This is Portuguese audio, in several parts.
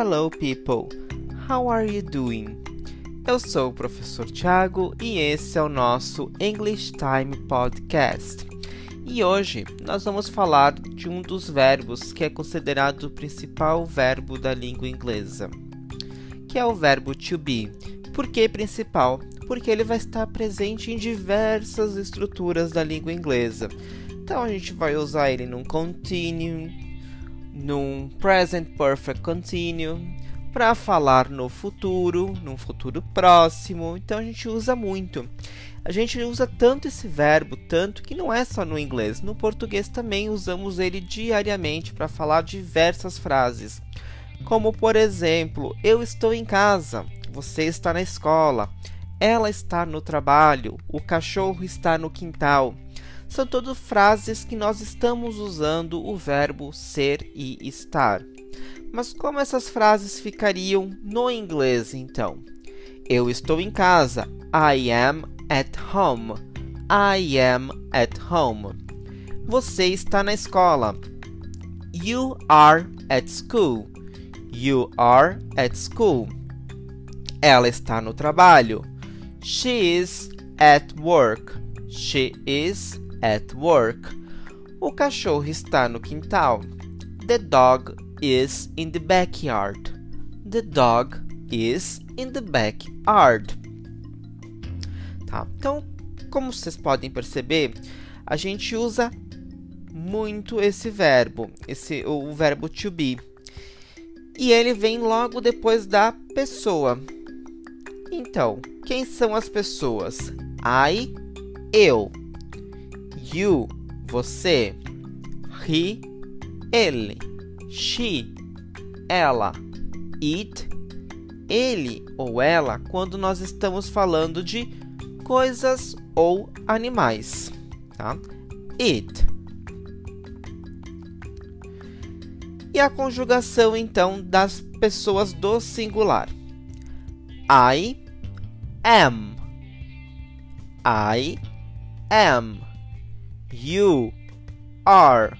Hello, people. How are you doing? Eu sou o professor Tiago e esse é o nosso English Time Podcast. E hoje nós vamos falar de um dos verbos que é considerado o principal verbo da língua inglesa, que é o verbo to be. Por que principal? Porque ele vai estar presente em diversas estruturas da língua inglesa. Então a gente vai usar ele num continuum, num present perfect continuum, para falar no futuro, num futuro próximo. Então a gente usa muito. A gente usa tanto esse verbo, tanto que não é só no inglês, no português também usamos ele diariamente para falar diversas frases. Como por exemplo, eu estou em casa, você está na escola, ela está no trabalho, o cachorro está no quintal. São todas frases que nós estamos usando o verbo ser e estar. Mas como essas frases ficariam no inglês então? Eu estou em casa. I am at home. I am at home. Você está na escola. You are at school. You are at school. Ela está no trabalho. She is at work. She is at work. O cachorro está no quintal. The dog is in the backyard. The dog is in the backyard. Tá? Então, como vocês podem perceber, a gente usa muito esse verbo, esse o verbo to be. E ele vem logo depois da pessoa. Então, quem são as pessoas? I, eu. You, você. He, ele she, ela, it, ele ou ela quando nós estamos falando de coisas ou animais, tá? It. E a conjugação então das pessoas do singular. I am. I am. You are.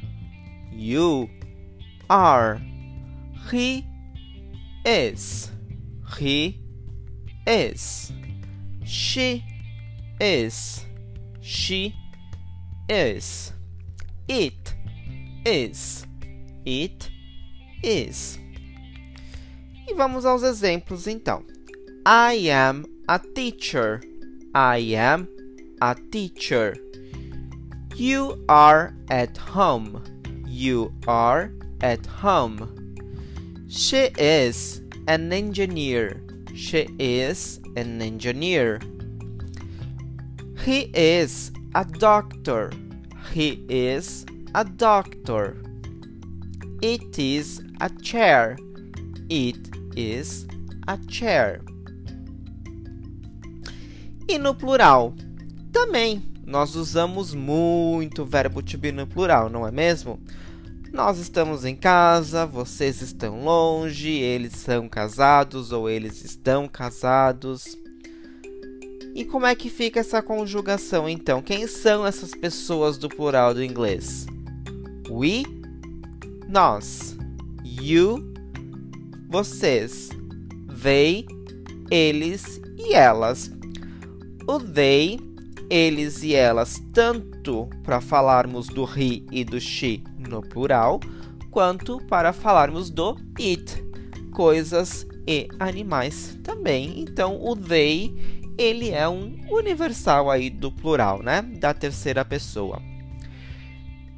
You are. He is. He is. She is. She is. It is. It is. E vamos aos exemplos então. I am a teacher. I am a teacher. You are at home. You are at home. She is an engineer. She is an engineer. He is a doctor. He is a doctor. It is a chair. It is a chair. E no plural? Também nós usamos muito o verbo to be no plural, não é mesmo? Nós estamos em casa, vocês estão longe, eles são casados ou eles estão casados. E como é que fica essa conjugação então? Quem são essas pessoas do plural do inglês? We, nós. You, vocês. They, eles e elas. O they, eles e elas, tanto para falarmos do he e do she no plural, quanto para falarmos do it, coisas e animais também. Então, o they ele é um universal aí do plural, né? Da terceira pessoa.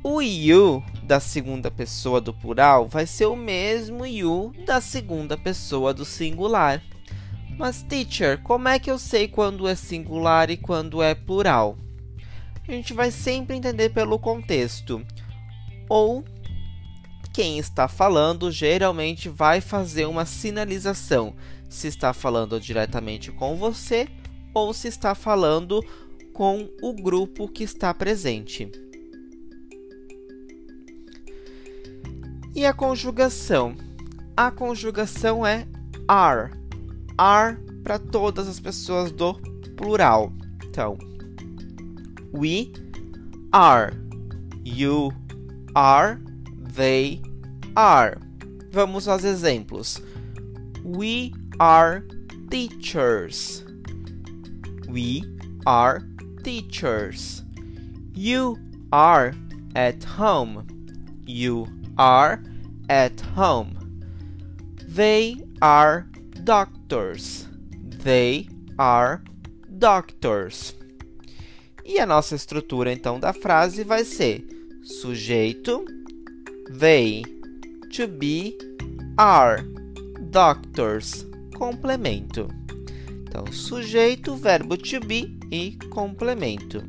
O you da segunda pessoa do plural vai ser o mesmo you da segunda pessoa do singular. Mas, teacher, como é que eu sei quando é singular e quando é plural? A gente vai sempre entender pelo contexto ou quem está falando geralmente vai fazer uma sinalização se está falando diretamente com você ou se está falando com o grupo que está presente. E a conjugação? A conjugação é are. Are para todas as pessoas do plural. Então, we are. You are, they are. Vamos aos exemplos. We are teachers. We are teachers. You are at home. You are at home. They are doctors. They are doctors. E a nossa estrutura então da frase vai ser sujeito, they, to be, are, doctors, complemento. Então, sujeito, verbo to be e complemento.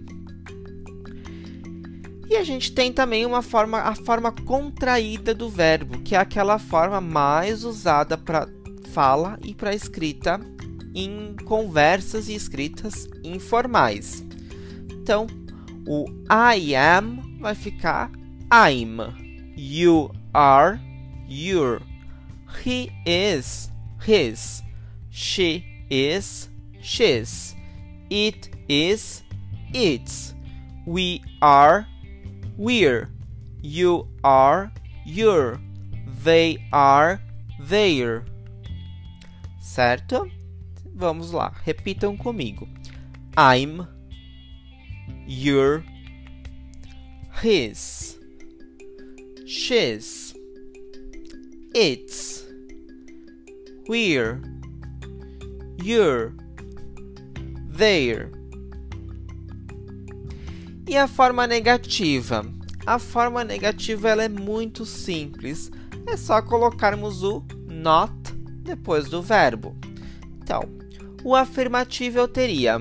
E a gente tem também uma forma, a forma contraída do verbo, que é aquela forma mais usada para fala e para escrita em conversas e escritas informais. Então, o I am vai ficar I'm. You are your. He is his. She is she's. It is its. We are we're. You are your. They are their. Certo? Vamos lá, repitam comigo. I'm your his. She's. Its. We're your their. E a forma negativa? A forma negativa ela é muito simples. É só colocarmos o not depois do verbo então o afirmativo eu teria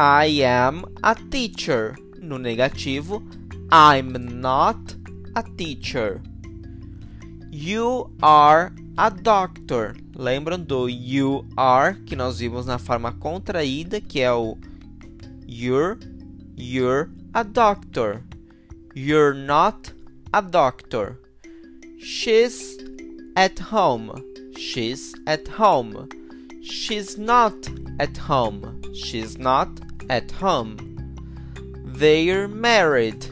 I am a teacher. No negativo, I'm not a teacher. You are a doctor. Lembram do you are que nós vimos na forma contraída, que é o you're, you're a doctor. You're not a doctor. She's at home. She's at home. She's not at home. She's not at home. They're married.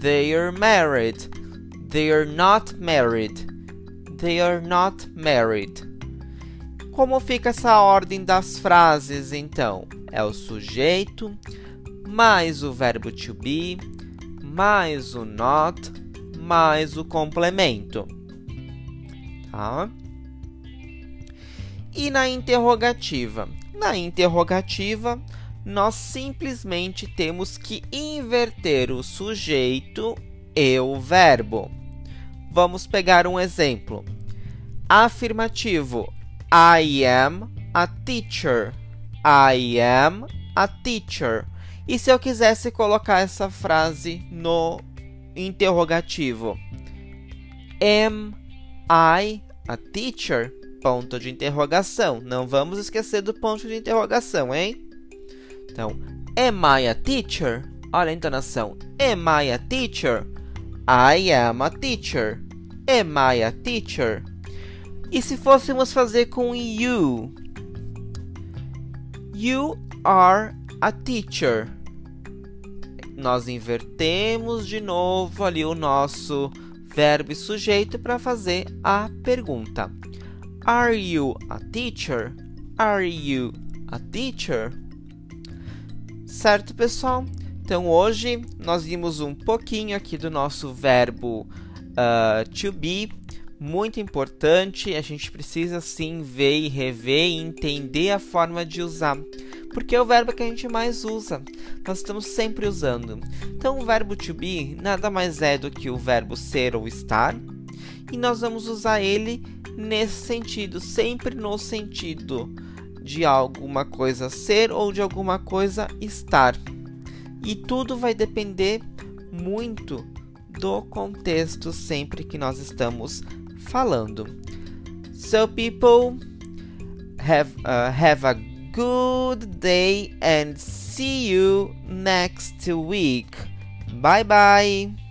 They're married. They're not married. They are not married. Como fica essa ordem das frases então? É o sujeito mais o verbo to be mais o not mais o complemento. Tá? E na interrogativa? Na interrogativa, nós simplesmente temos que inverter o sujeito e o verbo. Vamos pegar um exemplo. Afirmativo: I am a teacher. I am a teacher. E se eu quisesse colocar essa frase no interrogativo? Am I a teacher? Ponto de interrogação. Não vamos esquecer do ponto de interrogação, hein? Então, am I a teacher? Olha a entonação. Am I a teacher? I am a teacher. Am I a teacher? E se fôssemos fazer com you? You are a teacher. Nós invertemos de novo ali o nosso verbo e sujeito para fazer a pergunta. Are you a teacher? Are you a teacher? Certo, pessoal? Então hoje nós vimos um pouquinho aqui do nosso verbo uh, to be, muito importante. A gente precisa sim ver e rever e entender a forma de usar, porque é o verbo que a gente mais usa. Nós estamos sempre usando. Então o verbo to be nada mais é do que o verbo ser ou estar, e nós vamos usar ele nesse sentido, sempre no sentido de alguma coisa ser ou de alguma coisa estar. E tudo vai depender muito do contexto sempre que nós estamos falando. So people have uh, have a good day and see you next week. Bye bye.